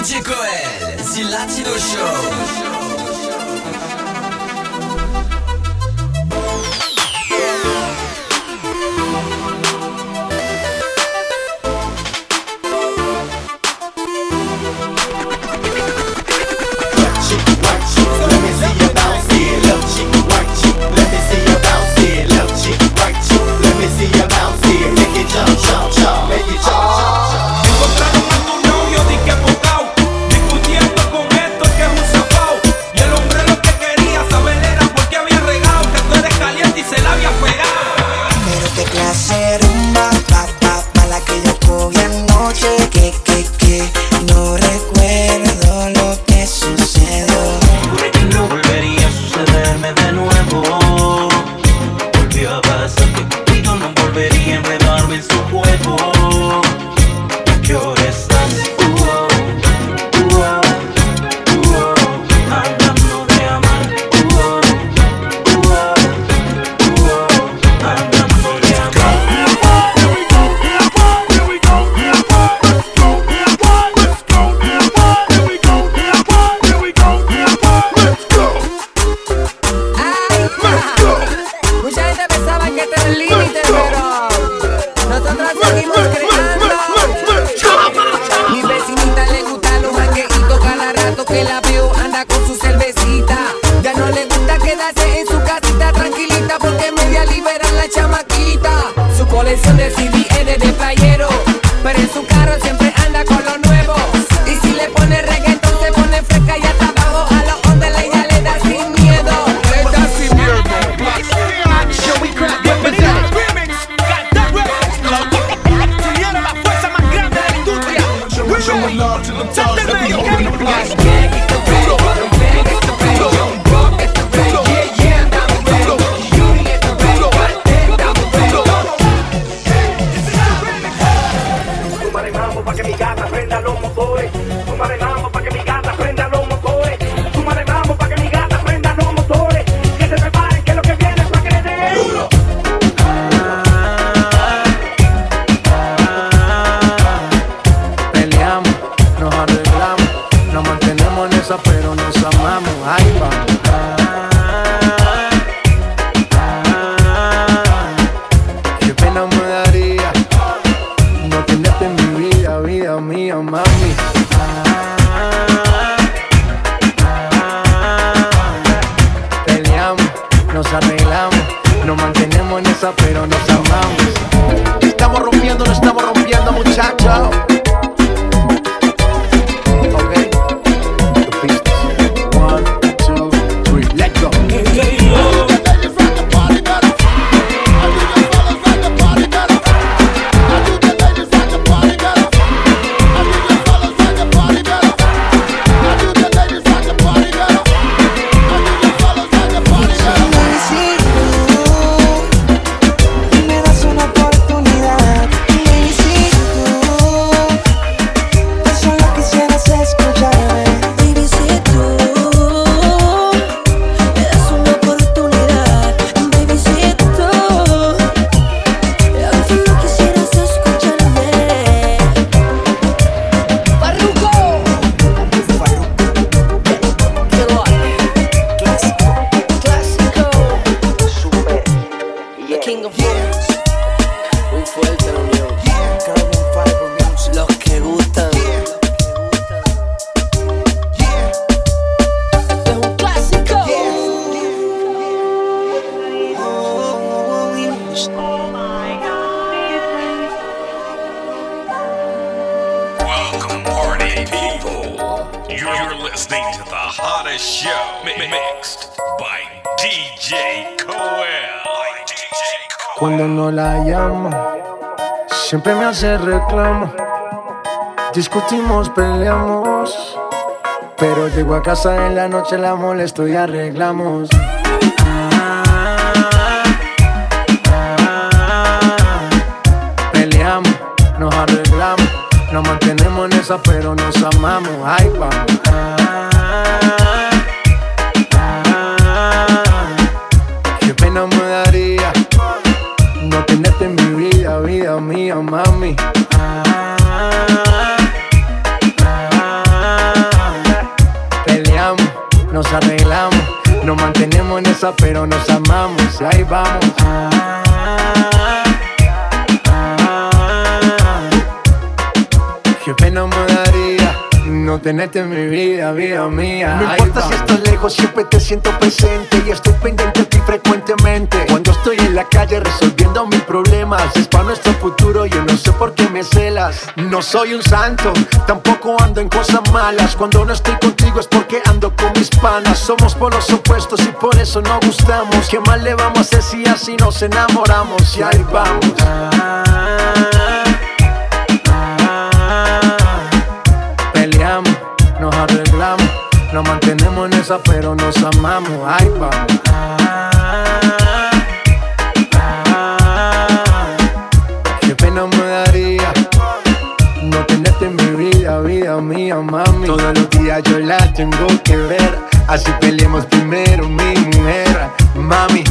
DJ Coel, The Latino Show. daría no tenerte en mi vida, vida mía, mami. Peleamos, nos arreglamos, nos mantenemos en esa pero se reclama. Discutimos, peleamos. Pero llego a casa en la noche, la molesto y arreglamos. Peleamos, nos arreglamos. Nos mantenemos en esa, pero nos amamos. Ay, vamos. Esa, pero nos amamos y ahí vamos. Qué pena me daría no tenerte en mi vida, vida mía. No importa si estás lejos, siempre te siento presente y estoy pendiente de ti frecuentemente. Cuando estoy en la calle resolviendo mis problemas, es para nuestro futuro, yo no sé por qué me celas. No soy un santo, tampoco ando en cosas malas. Cuando no estoy contigo es porque ando con mis panas. Somos polos opuestos y por eso no gustamos. ¿Qué mal le vamos a hacer si así nos enamoramos? Y ahí vamos. nos arreglamos. Nos mantenemos en esa, pero nos amamos. Ay, vamos. Todos los días yo la tengo que ver. Así peleemos primero, mi mujer, mami.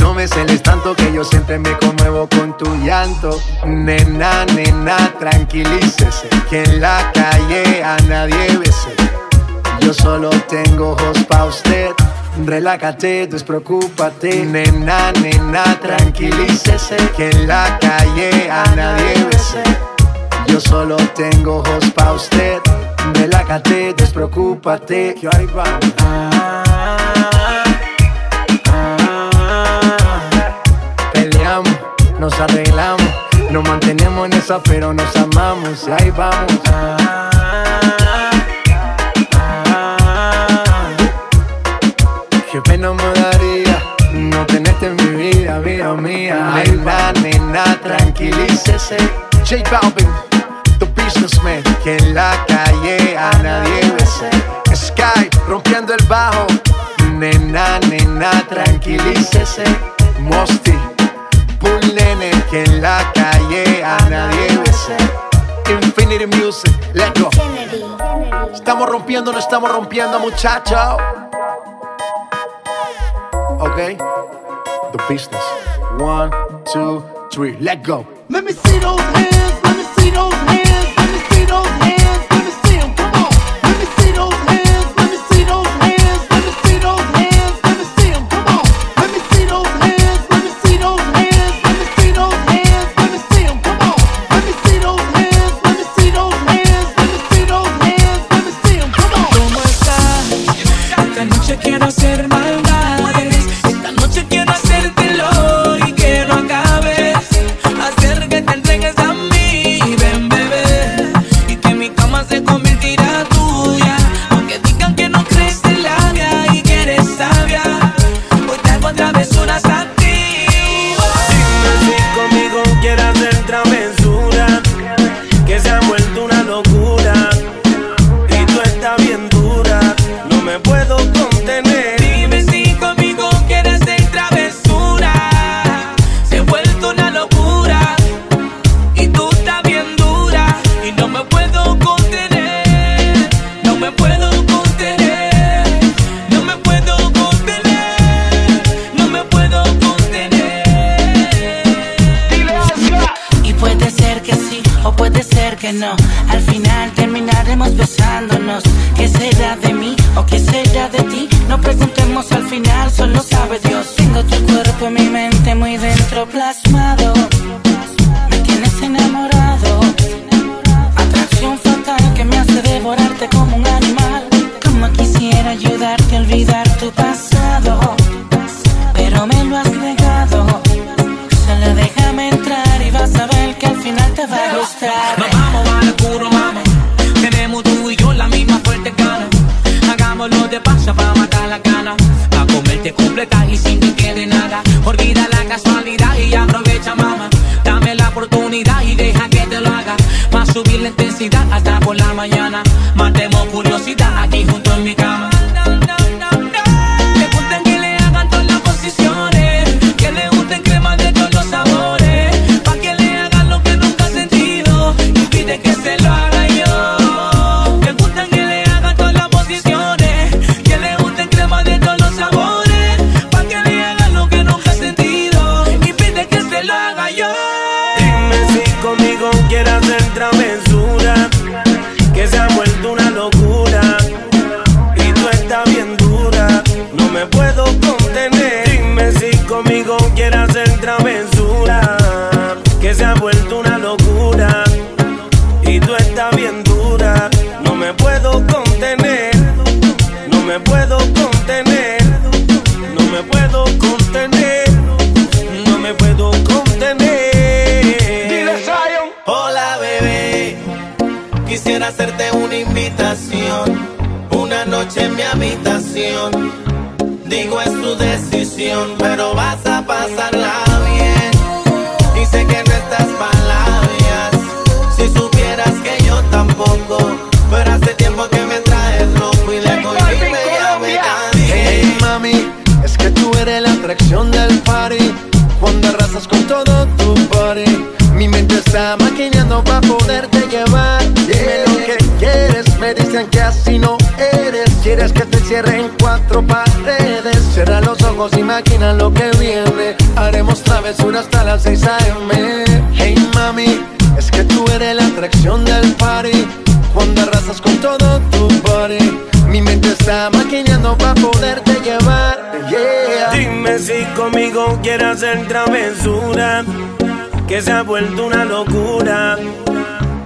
No me celes tanto que yo siempre me conmuevo con tu llanto. Nena, nena, tranquilícese. Que en la calle a nadie bese. Yo solo tengo ojos pa' usted. Relájate, despreocúpate. Nena, nena, tranquilícese. Que en la calle a nadie bese. Yo solo tengo ojos pa' usted. Relájate, despreocúpate. Que ahí vamos. nos arreglamos. Nos mantenemos en esa, pero nos amamos. Y ahí vamos. Qué pena me daría no tenerte en mi vida, vida mía. Nena, nena, tranquilícese. J Balvin, Que en la calle a nadie bese. Sky, rompiendo el bajo. Nena, nena, tranquilícese. Mosty un nene que en la calle a nadie bese. Infinity Music, let's go. Estamos rompiendo, no estamos rompiendo, muchachos. Ok, the business. One, two, three, let's go. Let me see those hands, let me see those hands, let una locura. va a gustar. Nos vamos a lo puro, mama. Tenemos tú y yo la misma fuerte cara. Hagámoslo de paso para matar la gana. Pa' comerte completa y Me dicen que así no eres. Quieres que te cierren cuatro paredes. Cierra los ojos, imagina lo que viene. Haremos travesura hasta las 6 a.m. Hey mami, es que tú eres la atracción del party. Cuando arrasas con todo tu body. Mi mente está maquinando para poderte llevar. Dime si conmigo quieres hacer travesura. Que se ha vuelto una locura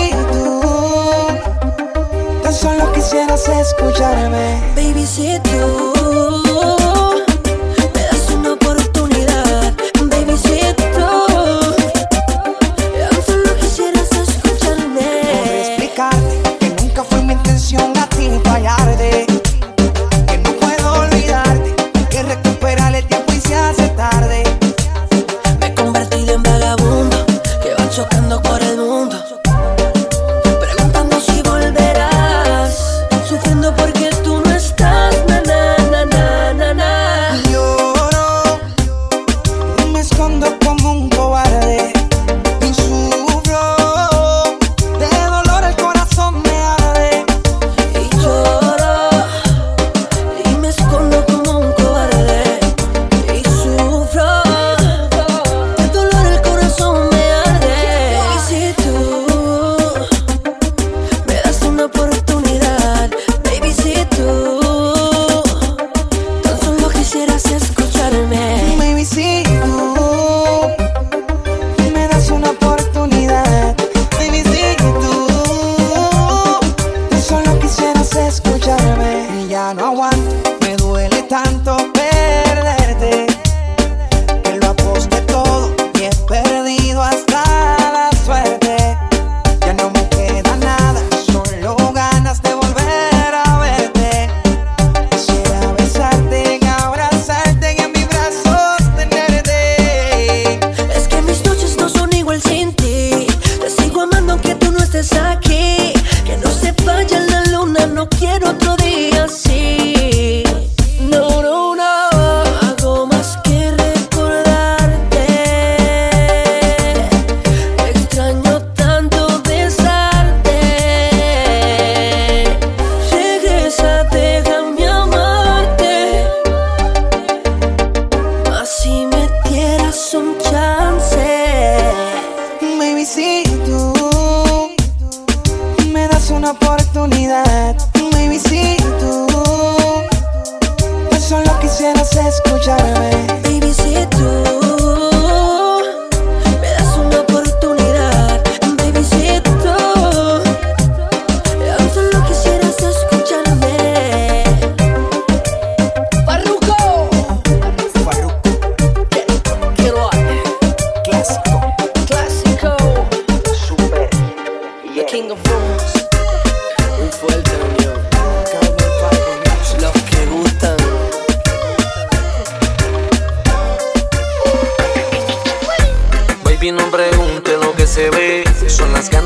sería tú. Tan solo quisieras escucharme. Baby, si tú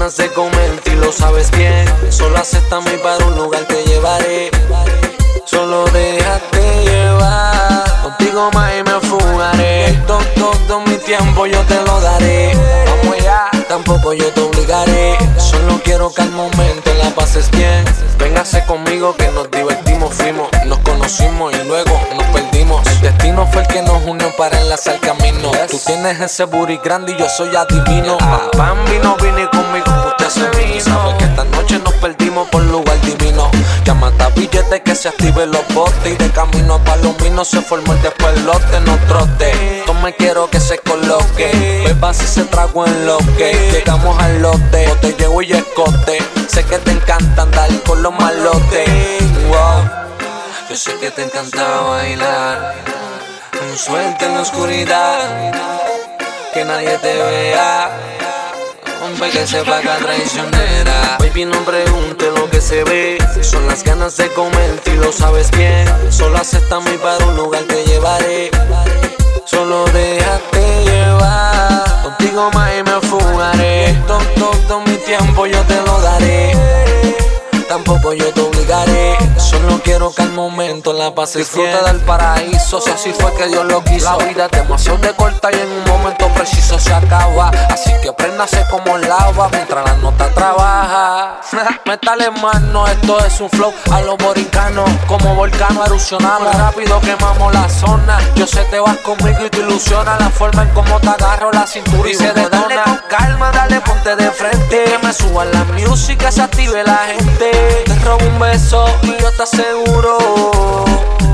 ganas de comerte y lo sabes bien. Solo acéptame y para un lugar te llevaré. Solo déjate llevar. Contigo más y me fugaré. Todo, todo mi tiempo yo te lo daré. Vamos allá, tampoco yo te obligaré. Solo quiero que al momento la pases bien. Véngase conmigo que nos divertimos, fuimos, nos conocimos y luego nos perdimos. El destino fue el que nos unió para enlazar camino. Tú tienes ese booty grande y yo soy adivino. Bambi no vine conmigo, usted se vino. Sabe que esta noche nos perdimos por lugar divino. Llámate a billete que se active los botes y de camino a Palomino se formó el despelote, no trote. No me quiero que se coloque. Beba si se trago en lo que llegamos al lote. O te llevo y escote. Sé que te encanta andar con los malotes. Wow. Yo sé que te encanta bailar. Suerte en la oscuridad. Que nadie te vea. Hombre que sepa que traicionera Baby no pregunte lo que se ve Son las ganas de comerte y lo sabes bien Solo acéptame y para un lugar te llevaré Solo déjate llevar Contigo más y me fugaré. Todo, todo mi tiempo yo te lo daré. Tampoco yo te obligaré Solo quiero que al momento la pases Disfruta del paraíso Si así fue que Dios lo quiso. La vida es demasiado de corta y en un momento preciso se acaba. Así que préndase como lava Mientras la nota trabaja. Métale mano, esto es un flow. A los boricanos Como volcano erupcionamos. Rápido quemamos la zona. Yo sé te vas conmigo y te ilusiona La forma en cómo te agarro la cintura y se detona. con calma, dale ponte de frente. Que me suba la música, se active la gente. Te robo un beso y yo te aseguro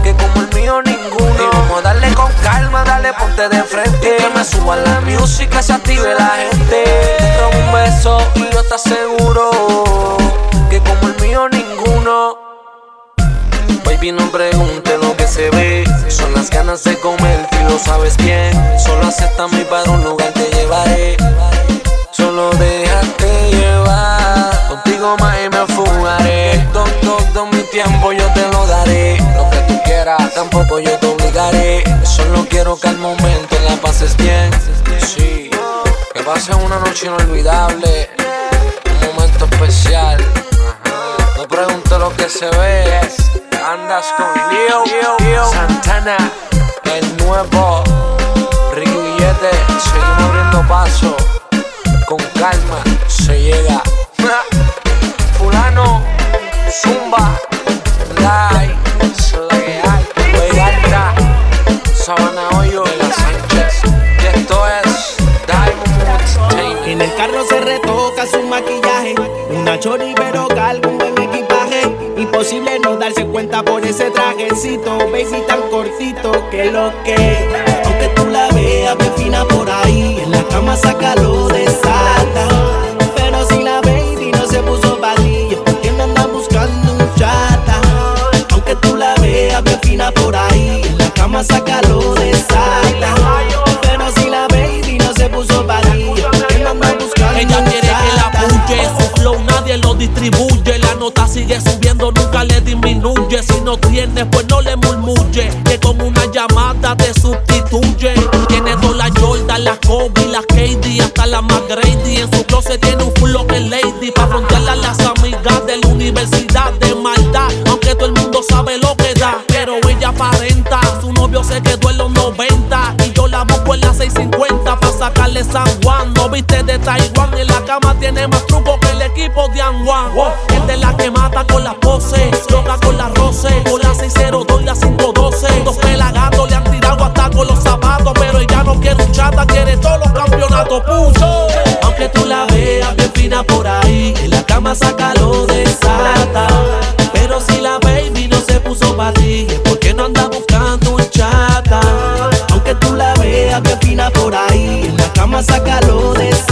Que como el mío ninguno Y vamos a darle con calma, dale ponte de frente Que me suba la música, se active la gente Te un beso y yo te aseguro Que como el mío ninguno Baby, no pregunte lo que se ve. Son las ganas de comerte y lo sabes bien. Solo acéptame y para un lugar te llevaré. Solo déjate llevar. Contigo más y me fugaré. Todo, todo mi tiempo yo te lo daré. Lo que tú quieras, tampoco yo te obligaré. Solo quiero que al momento la pases bien. Sí, que pases una noche inolvidable. Un momento especial. No pregunte lo que se ve. Andas con Leo, Santana, el nuevo Ricky Billete. Seguimos abriendo paso. Calma se llega. Fulano, Zumba, Lai, Sleal, Vegalta, Sabana Hoyo, La Sánchez. Y esto es Diamond. En el carro se retoca su maquillaje. Una chori pero calvo, un buen equipaje. Imposible no darse cuenta por ese trajecito, baby tan cortito que lo que. La fina por ahí, en la cama sácalo de sata. Pero si la baby no se puso valilla, que me anda buscando un chata. Aunque tú la veas bien fina por ahí, en la cama sácalo de sata. Pero si la baby no se puso valilla, que me anda buscando Ella quiere que la apoye, su flow nadie lo distribuye. La nota sigue subiendo, nunca le disminuye. Si no tienes, pues no le murmulle. Que con una llamada te sustituye. Closet tiene un flow que lady. Pa' frontearle a las amigas de la universidad de maldad. Aunque todo el mundo sabe lo que da. Pero ella aparenta, su novio se quedó en los 90. Y yo la busco en las 650 pa' sacarle San Juan. No viste de Taiwán, en la cama tiene más truco que el equipo de Anguan. Es de la que mata con la pose, loca con la roce, con la 602 y la 512. Dos pelagatos le han tirado hasta con los zapatos, pero ella no quiere un chata, quiere todos los campeonatos. llama, sácalo, desata. Pero si la baby no se puso para ti, es porque no anda buscando un chata. Aunque tú la veas, que fina por ahí, en la cama, sácalo, desata.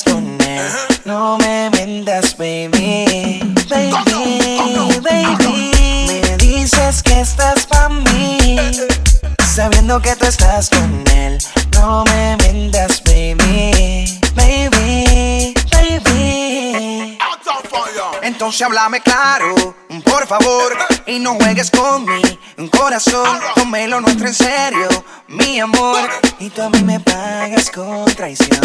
Con él, no me mientas, baby. Baby, baby. Me dices que estás pa' mí. Sabiendo que tú estás con él, no me mientas, baby. Baby, baby. Entonces háblame claro, por favor, y no juegues con mi corazón. Tómelo nuestro en serio, mi amor, y tú a mí me pagas con traición.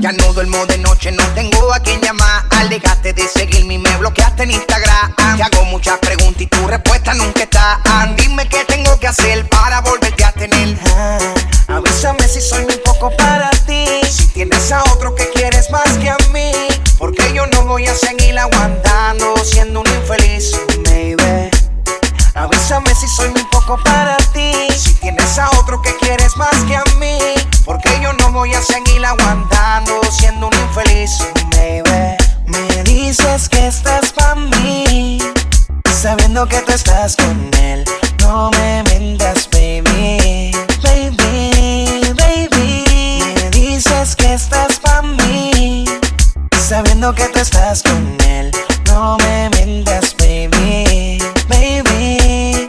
Ya no duermo de noche, no tengo a quien llamar. Dejaste de seguirme y me bloqueaste en Instagram. Te hago muchas preguntas y tu respuesta nunca está. Dime qué tengo que hacer para volverte a tener. Ah, avísame si soy muy poco para ti. Si tienes a otro que quieres más que a mí, porque yo no voy a seguir aguantando siendo un infeliz, baby. Avísame si soy muy poco para ti. Si tienes a otro que quieres más que a mí, voy a seguir aguantando siendo un infeliz, baby. Me dices que estás pa' mí, sabiendo que tú estás con él. No me mientas, baby. Baby, baby. Me dices que estás pa' mí, sabiendo que tú estás con él. No me mientas, baby. Baby, baby.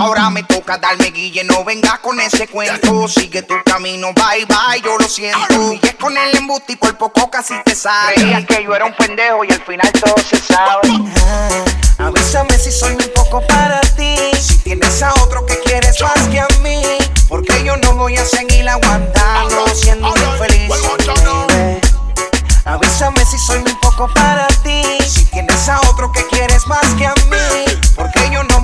Ahora me toca darme guille, no vengas con ese cuento. Sigue tu camino, bye bye, yo lo siento. Y es con el embuste y por poco casi te sale. Creías que yo era un pendejo y al final todo se sabe. Ah, avísame si soy un poco para ti. Si tienes a otro que quieres más que a mí, porque yo no voy a seguir aguantando siendo infeliz. baby. Avísame si soy un poco para ti. Si tienes a otro que quieres más que a mí,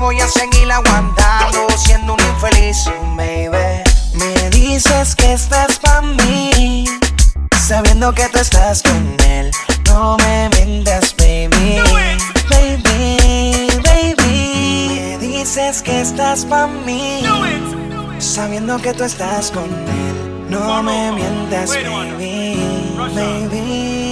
voy a seguir aguantando siendo un infeliz, baby. Me dices que estás pa' mí, sabiendo que tú estás con él. No me mientas, baby. Baby, baby. Me dices que estás pa' mí, sabiendo que tú estás con él. No me mientas. Baby, baby.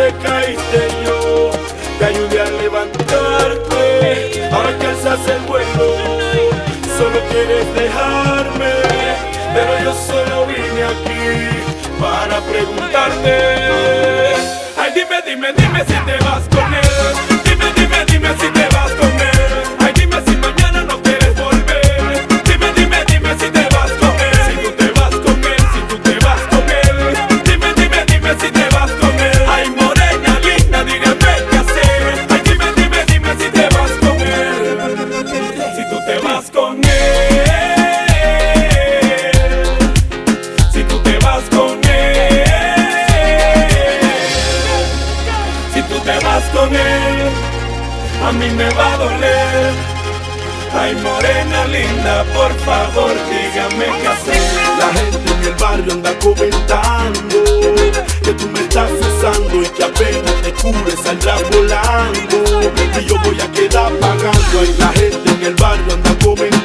Te caíste yo te ayudé a levantarte. Ahora que alzas el vuelo, solo quieres dejarme. Pero yo solo vine aquí para preguntarte. Ay, dime, dime, dime si te vas con él. Dime, dime, dime si te en el barrio anda comentando que tú me estás usando y que apenas te cures saldrás volando. Y yo voy a quedar pagando. Y la gente en el barrio anda comentando